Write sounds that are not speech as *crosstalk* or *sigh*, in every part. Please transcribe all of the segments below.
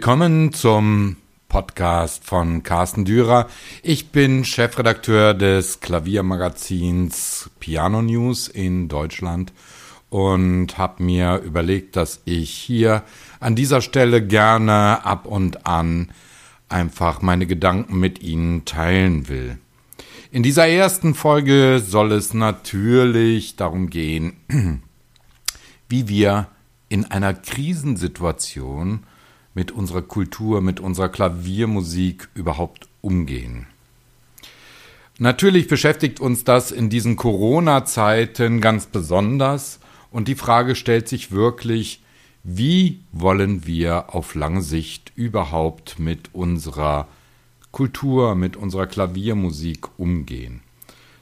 Willkommen zum Podcast von Carsten Dürer. Ich bin Chefredakteur des Klaviermagazins Piano News in Deutschland und habe mir überlegt, dass ich hier an dieser Stelle gerne ab und an einfach meine Gedanken mit Ihnen teilen will. In dieser ersten Folge soll es natürlich darum gehen, *clears throat* wie wir in einer Krisensituation mit unserer Kultur, mit unserer Klaviermusik überhaupt umgehen. Natürlich beschäftigt uns das in diesen Corona-Zeiten ganz besonders und die Frage stellt sich wirklich, wie wollen wir auf lange Sicht überhaupt mit unserer Kultur, mit unserer Klaviermusik umgehen?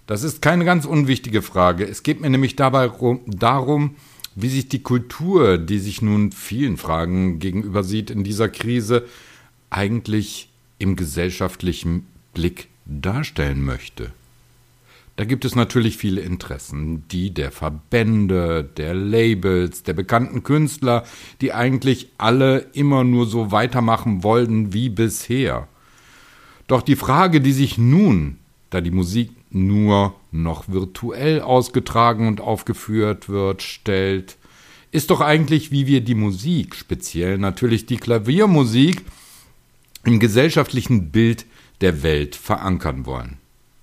Das ist keine ganz unwichtige Frage. Es geht mir nämlich dabei darum, wie sich die Kultur, die sich nun vielen Fragen gegenüber sieht in dieser Krise, eigentlich im gesellschaftlichen Blick darstellen möchte. Da gibt es natürlich viele Interessen, die der Verbände, der Labels, der bekannten Künstler, die eigentlich alle immer nur so weitermachen wollten wie bisher. Doch die Frage, die sich nun, da die Musik nur noch virtuell ausgetragen und aufgeführt wird, stellt, ist doch eigentlich, wie wir die Musik, speziell natürlich die Klaviermusik, im gesellschaftlichen Bild der Welt verankern wollen,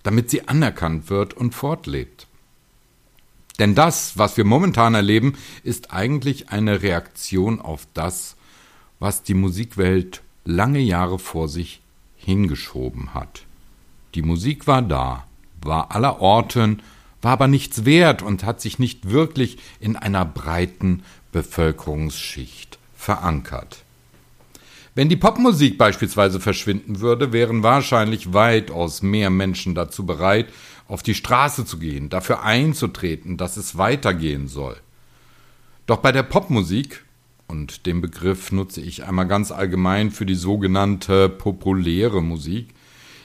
damit sie anerkannt wird und fortlebt. Denn das, was wir momentan erleben, ist eigentlich eine Reaktion auf das, was die Musikwelt lange Jahre vor sich hingeschoben hat. Die Musik war da, war aller Orten, war aber nichts wert und hat sich nicht wirklich in einer breiten Bevölkerungsschicht verankert. Wenn die Popmusik beispielsweise verschwinden würde, wären wahrscheinlich weitaus mehr Menschen dazu bereit, auf die Straße zu gehen, dafür einzutreten, dass es weitergehen soll. Doch bei der Popmusik, und den Begriff nutze ich einmal ganz allgemein für die sogenannte populäre Musik,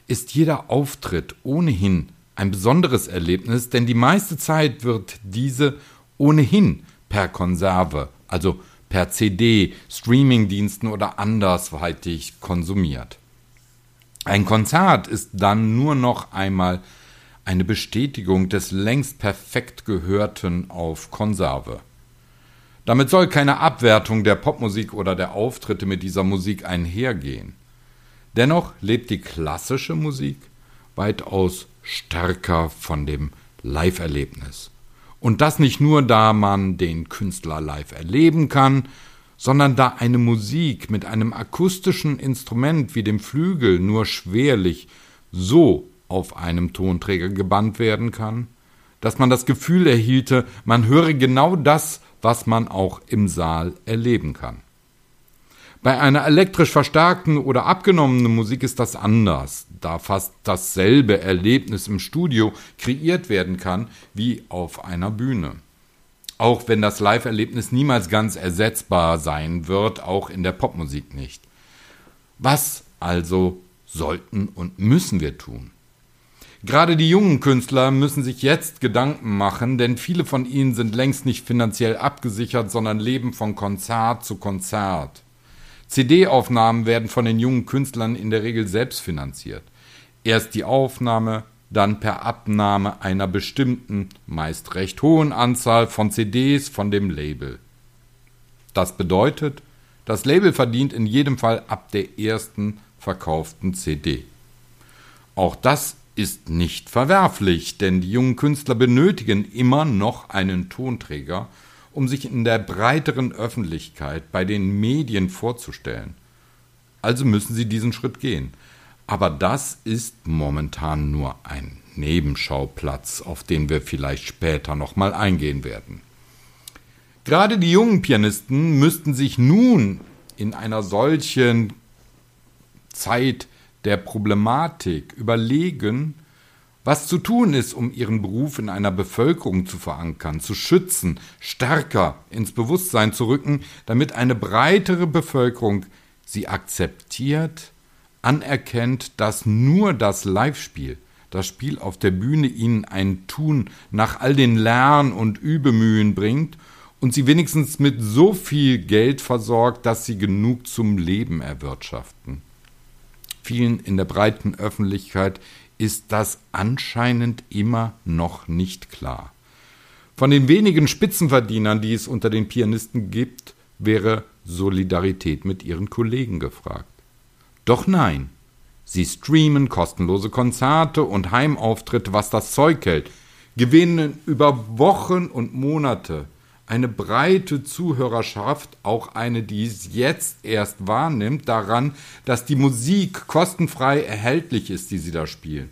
ist jeder Auftritt ohnehin ein besonderes Erlebnis, denn die meiste Zeit wird diese ohnehin per Konserve, also per CD, Streamingdiensten oder andersweitig konsumiert. Ein Konzert ist dann nur noch einmal eine Bestätigung des längst perfekt Gehörten auf Konserve. Damit soll keine Abwertung der Popmusik oder der Auftritte mit dieser Musik einhergehen. Dennoch lebt die klassische Musik weitaus stärker von dem Live-Erlebnis. Und das nicht nur, da man den Künstler live erleben kann, sondern da eine Musik mit einem akustischen Instrument wie dem Flügel nur schwerlich so auf einem Tonträger gebannt werden kann, dass man das Gefühl erhielte, man höre genau das, was man auch im Saal erleben kann. Bei einer elektrisch verstärkten oder abgenommenen Musik ist das anders, da fast dasselbe Erlebnis im Studio kreiert werden kann wie auf einer Bühne. Auch wenn das Live-Erlebnis niemals ganz ersetzbar sein wird, auch in der Popmusik nicht. Was also sollten und müssen wir tun? Gerade die jungen Künstler müssen sich jetzt Gedanken machen, denn viele von ihnen sind längst nicht finanziell abgesichert, sondern leben von Konzert zu Konzert. CD-Aufnahmen werden von den jungen Künstlern in der Regel selbst finanziert. Erst die Aufnahme, dann per Abnahme einer bestimmten, meist recht hohen Anzahl von CDs von dem Label. Das bedeutet, das Label verdient in jedem Fall ab der ersten verkauften CD. Auch das ist nicht verwerflich, denn die jungen Künstler benötigen immer noch einen Tonträger um sich in der breiteren Öffentlichkeit bei den Medien vorzustellen. Also müssen sie diesen Schritt gehen. Aber das ist momentan nur ein Nebenschauplatz, auf den wir vielleicht später nochmal eingehen werden. Gerade die jungen Pianisten müssten sich nun in einer solchen Zeit der Problematik überlegen, was zu tun ist, um ihren Beruf in einer Bevölkerung zu verankern, zu schützen, stärker ins Bewusstsein zu rücken, damit eine breitere Bevölkerung sie akzeptiert, anerkennt, dass nur das Live-Spiel, das Spiel auf der Bühne ihnen ein Tun nach all den Lern- und Übemühen bringt und sie wenigstens mit so viel Geld versorgt, dass sie genug zum Leben erwirtschaften. Vielen in der breiten Öffentlichkeit ist das anscheinend immer noch nicht klar. Von den wenigen Spitzenverdienern, die es unter den Pianisten gibt, wäre Solidarität mit ihren Kollegen gefragt. Doch nein, sie streamen kostenlose Konzerte und Heimauftritte, was das Zeug hält, gewinnen über Wochen und Monate eine breite Zuhörerschaft, auch eine, die es jetzt erst wahrnimmt, daran, dass die Musik kostenfrei erhältlich ist, die sie da spielen.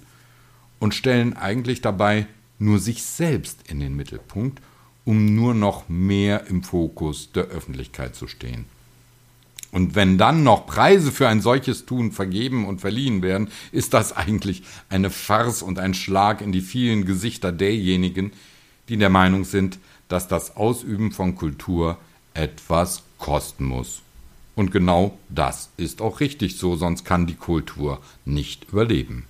Und stellen eigentlich dabei nur sich selbst in den Mittelpunkt, um nur noch mehr im Fokus der Öffentlichkeit zu stehen. Und wenn dann noch Preise für ein solches Tun vergeben und verliehen werden, ist das eigentlich eine Farce und ein Schlag in die vielen Gesichter derjenigen, die der Meinung sind, dass das Ausüben von Kultur etwas kosten muss. Und genau das ist auch richtig so, sonst kann die Kultur nicht überleben.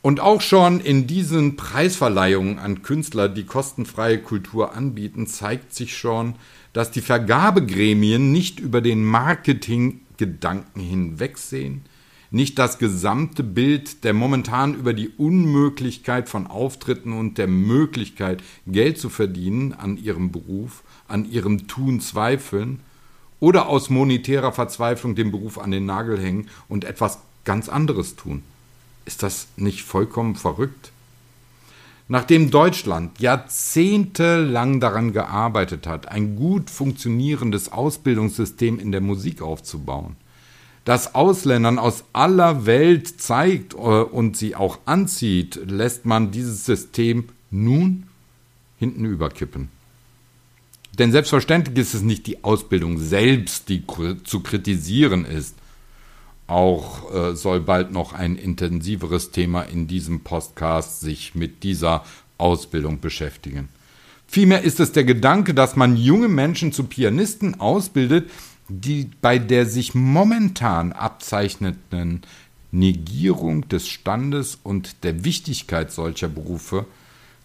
Und auch schon in diesen Preisverleihungen an Künstler, die kostenfreie Kultur anbieten, zeigt sich schon, dass die Vergabegremien nicht über den Marketinggedanken hinwegsehen, nicht das gesamte Bild der momentan über die Unmöglichkeit von Auftritten und der Möglichkeit, Geld zu verdienen an ihrem Beruf, an ihrem Tun zweifeln oder aus monetärer Verzweiflung den Beruf an den Nagel hängen und etwas ganz anderes tun. Ist das nicht vollkommen verrückt? Nachdem Deutschland jahrzehntelang daran gearbeitet hat, ein gut funktionierendes Ausbildungssystem in der Musik aufzubauen, das Ausländern aus aller Welt zeigt äh, und sie auch anzieht, lässt man dieses System nun hinten überkippen. Denn selbstverständlich ist es nicht die Ausbildung selbst, die zu kritisieren ist. Auch äh, soll bald noch ein intensiveres Thema in diesem Podcast sich mit dieser Ausbildung beschäftigen. Vielmehr ist es der Gedanke, dass man junge Menschen zu Pianisten ausbildet, die bei der sich momentan abzeichnenden Negierung des Standes und der Wichtigkeit solcher Berufe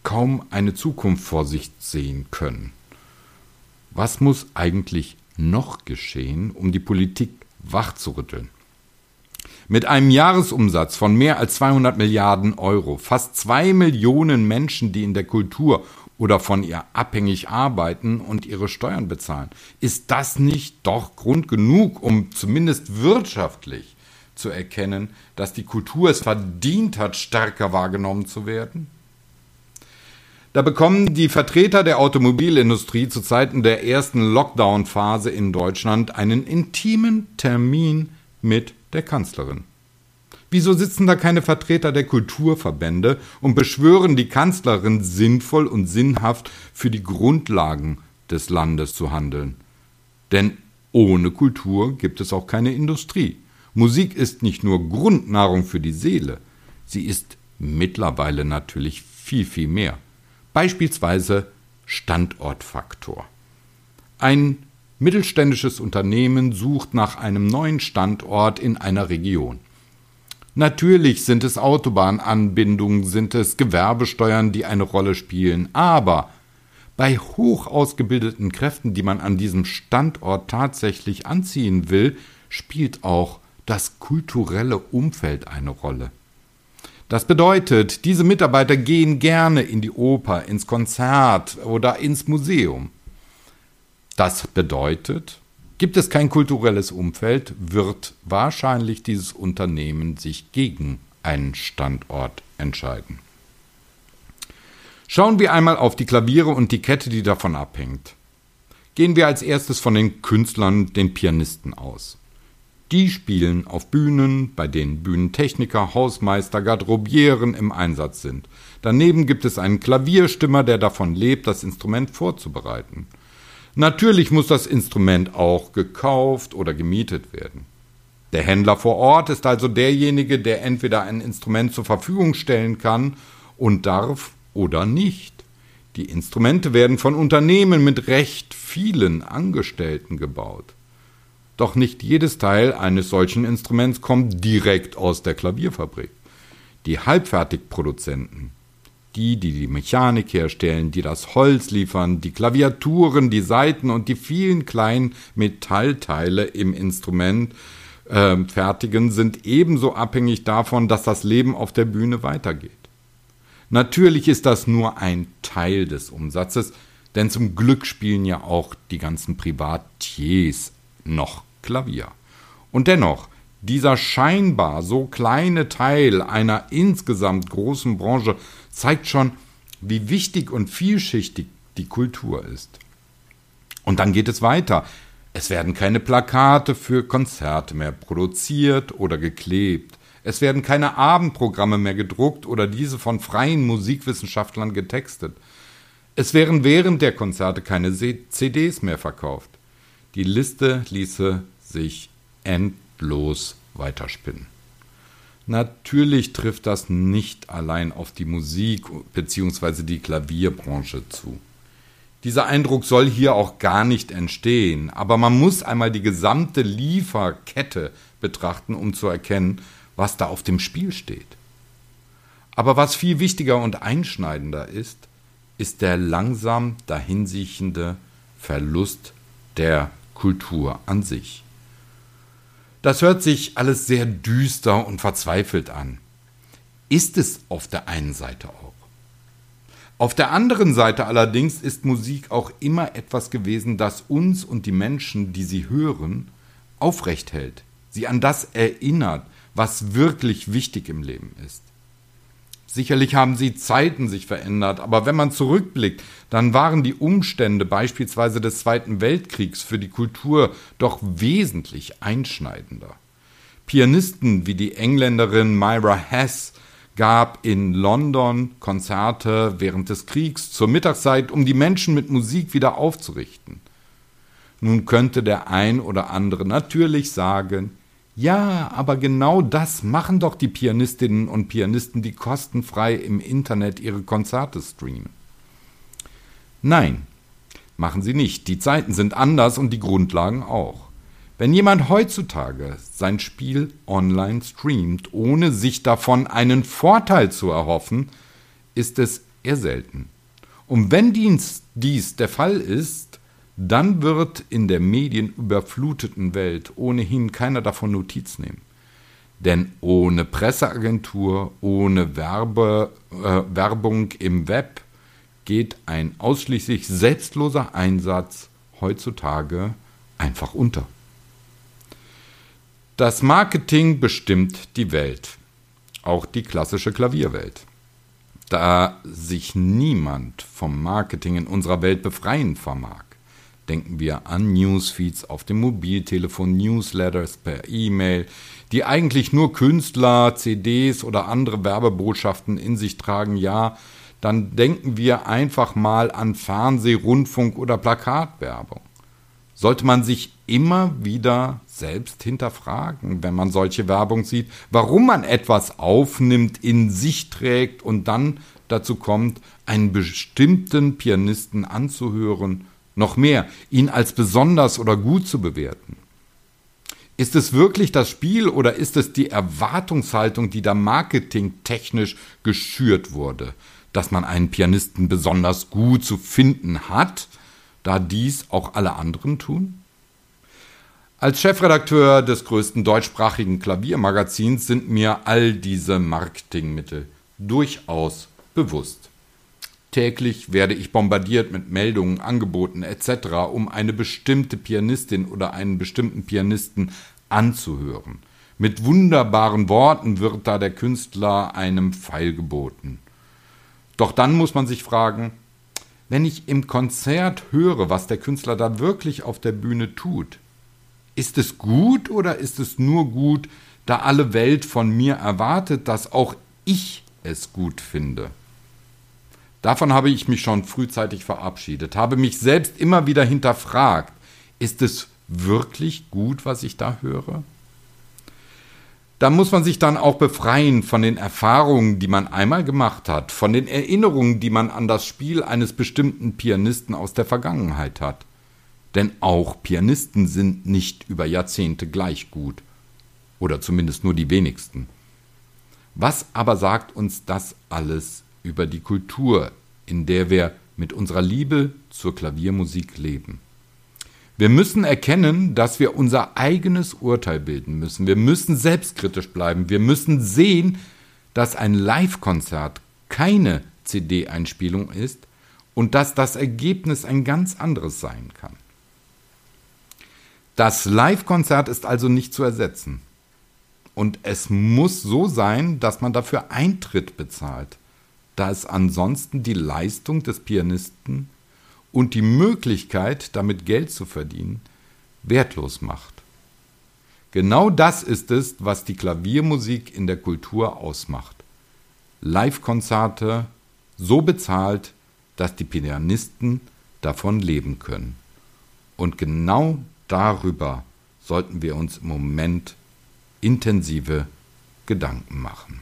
kaum eine Zukunft vor sich sehen können. Was muss eigentlich noch geschehen, um die Politik wachzurütteln? Mit einem Jahresumsatz von mehr als 200 Milliarden Euro, fast zwei Millionen Menschen, die in der Kultur oder von ihr abhängig arbeiten und ihre Steuern bezahlen. Ist das nicht doch Grund genug, um zumindest wirtschaftlich zu erkennen, dass die Kultur es verdient hat, stärker wahrgenommen zu werden? Da bekommen die Vertreter der Automobilindustrie zu Zeiten der ersten Lockdown-Phase in Deutschland einen intimen Termin mit der Kanzlerin. Wieso sitzen da keine Vertreter der Kulturverbände und beschwören die Kanzlerin sinnvoll und sinnhaft für die Grundlagen des Landes zu handeln? Denn ohne Kultur gibt es auch keine Industrie. Musik ist nicht nur Grundnahrung für die Seele, sie ist mittlerweile natürlich viel, viel mehr. Beispielsweise Standortfaktor. Ein mittelständisches Unternehmen sucht nach einem neuen Standort in einer Region. Natürlich sind es Autobahnanbindungen, sind es Gewerbesteuern, die eine Rolle spielen, aber bei hoch ausgebildeten Kräften, die man an diesem Standort tatsächlich anziehen will, spielt auch das kulturelle Umfeld eine Rolle. Das bedeutet, diese Mitarbeiter gehen gerne in die Oper, ins Konzert oder ins Museum. Das bedeutet, Gibt es kein kulturelles Umfeld, wird wahrscheinlich dieses Unternehmen sich gegen einen Standort entscheiden. Schauen wir einmal auf die Klaviere und die Kette, die davon abhängt. Gehen wir als erstes von den Künstlern, den Pianisten aus. Die spielen auf Bühnen, bei denen Bühnentechniker, Hausmeister, Garderobieren im Einsatz sind. Daneben gibt es einen Klavierstimmer, der davon lebt, das Instrument vorzubereiten. Natürlich muss das Instrument auch gekauft oder gemietet werden. Der Händler vor Ort ist also derjenige, der entweder ein Instrument zur Verfügung stellen kann und darf oder nicht. Die Instrumente werden von Unternehmen mit recht vielen Angestellten gebaut. Doch nicht jedes Teil eines solchen Instruments kommt direkt aus der Klavierfabrik. Die Halbfertigproduzenten Die, die die Mechanik herstellen, die das Holz liefern, die Klaviaturen, die Saiten und die vielen kleinen Metallteile im Instrument äh, fertigen, sind ebenso abhängig davon, dass das Leben auf der Bühne weitergeht. Natürlich ist das nur ein Teil des Umsatzes, denn zum Glück spielen ja auch die ganzen Privatiers noch Klavier. Und dennoch, dieser scheinbar so kleine Teil einer insgesamt großen Branche zeigt schon, wie wichtig und vielschichtig die Kultur ist. Und dann geht es weiter. Es werden keine Plakate für Konzerte mehr produziert oder geklebt. Es werden keine Abendprogramme mehr gedruckt oder diese von freien Musikwissenschaftlern getextet. Es wären während der Konzerte keine CDs mehr verkauft. Die Liste ließe sich endlos weiterspinnen. Natürlich trifft das nicht allein auf die Musik bzw. die Klavierbranche zu. Dieser Eindruck soll hier auch gar nicht entstehen, aber man muss einmal die gesamte Lieferkette betrachten, um zu erkennen, was da auf dem Spiel steht. Aber was viel wichtiger und einschneidender ist, ist der langsam dahinsiechende Verlust der Kultur an sich. Das hört sich alles sehr düster und verzweifelt an. Ist es auf der einen Seite auch. Auf der anderen Seite allerdings ist Musik auch immer etwas gewesen, das uns und die Menschen, die sie hören, aufrecht hält, sie an das erinnert, was wirklich wichtig im Leben ist. Sicherlich haben sie Zeiten sich verändert, aber wenn man zurückblickt, dann waren die Umstände beispielsweise des Zweiten Weltkriegs für die Kultur doch wesentlich einschneidender. Pianisten wie die Engländerin Myra Hess gab in London Konzerte während des Kriegs zur Mittagszeit, um die Menschen mit Musik wieder aufzurichten. Nun könnte der ein oder andere natürlich sagen, ja, aber genau das machen doch die Pianistinnen und Pianisten, die kostenfrei im Internet ihre Konzerte streamen. Nein, machen sie nicht. Die Zeiten sind anders und die Grundlagen auch. Wenn jemand heutzutage sein Spiel online streamt, ohne sich davon einen Vorteil zu erhoffen, ist es eher selten. Und wenn dies, der Fall ist, dann wird in der medienüberfluteten Welt ohnehin keiner davon Notiz nehmen. Denn ohne Presseagentur, ohne Werbe, äh, Werbung im Web geht ein ausschließlich selbstloser Einsatz heutzutage einfach unter. Das Marketing bestimmt die Welt, auch die klassische Klavierwelt. Da sich niemand vom Marketing in unserer Welt befreien vermag, Denken wir an Newsfeeds auf dem Mobiltelefon, Newsletters per E-Mail, die eigentlich nur Künstler, CDs oder andere Werbebotschaften in sich tragen, ja, dann denken wir einfach mal an Fernseh-, Rundfunk- oder Plakatwerbung. Sollte man sich immer wieder selbst hinterfragen, wenn man solche Werbung sieht, warum man etwas aufnimmt, in sich trägt und dann dazu kommt, einen bestimmten Pianisten anzuhören noch mehr, ihn als besonders oder gut zu bewerten. Ist es wirklich das Spiel oder ist es die Erwartungshaltung, die da marketingtechnisch geschürt wurde, dass man einen Pianisten besonders gut zu finden hat, da dies auch alle anderen tun? Als Chefredakteur des größten deutschsprachigen Klaviermagazins sind mir all diese Marketingmittel durchaus bewusst. Täglich werde ich bombardiert mit Meldungen, Angeboten etc., um eine bestimmte Pianistin oder einen bestimmten Pianisten anzuhören. Mit wunderbaren Worten wird da der Künstler einem Pfeil geboten. Doch dann muss man sich fragen, wenn ich im Konzert höre, was der Künstler da wirklich auf der Bühne tut, ist es gut oder ist es nur gut, da alle Welt von mir erwartet, dass auch ich es gut finde? Davon habe ich mich schon frühzeitig verabschiedet, habe mich selbst immer wieder hinterfragt, ist es wirklich gut, was ich da höre? Da muss man sich dann auch befreien von den Erfahrungen, die man einmal gemacht hat, von den Erinnerungen, die man an das Spiel eines bestimmten Pianisten aus der Vergangenheit hat. Denn auch Pianisten sind nicht über Jahrzehnte gleich gut. Oder zumindest nur die wenigsten. Was aber sagt uns das alles über die Kultur, in der wir mit unserer Liebe zur Klaviermusik leben. Wir müssen erkennen, dass wir unser eigenes Urteil bilden müssen. Wir müssen selbstkritisch bleiben. Wir müssen sehen, dass ein Live-Konzert keine CD-Einspielung ist und dass das Ergebnis ein ganz anderes sein kann. Das Live-Konzert ist also nicht zu ersetzen. Und es muss so sein, dass man dafür Eintritt bezahlt, da es ansonsten die Leistung des Pianisten und die Möglichkeit, damit Geld zu verdienen, wertlos macht. Genau das ist es, was die Klaviermusik in der Kultur ausmacht. Live-Konzerte so bezahlt, dass die Pianisten davon leben können. Und genau darüber sollten wir uns im Moment intensive Gedanken machen.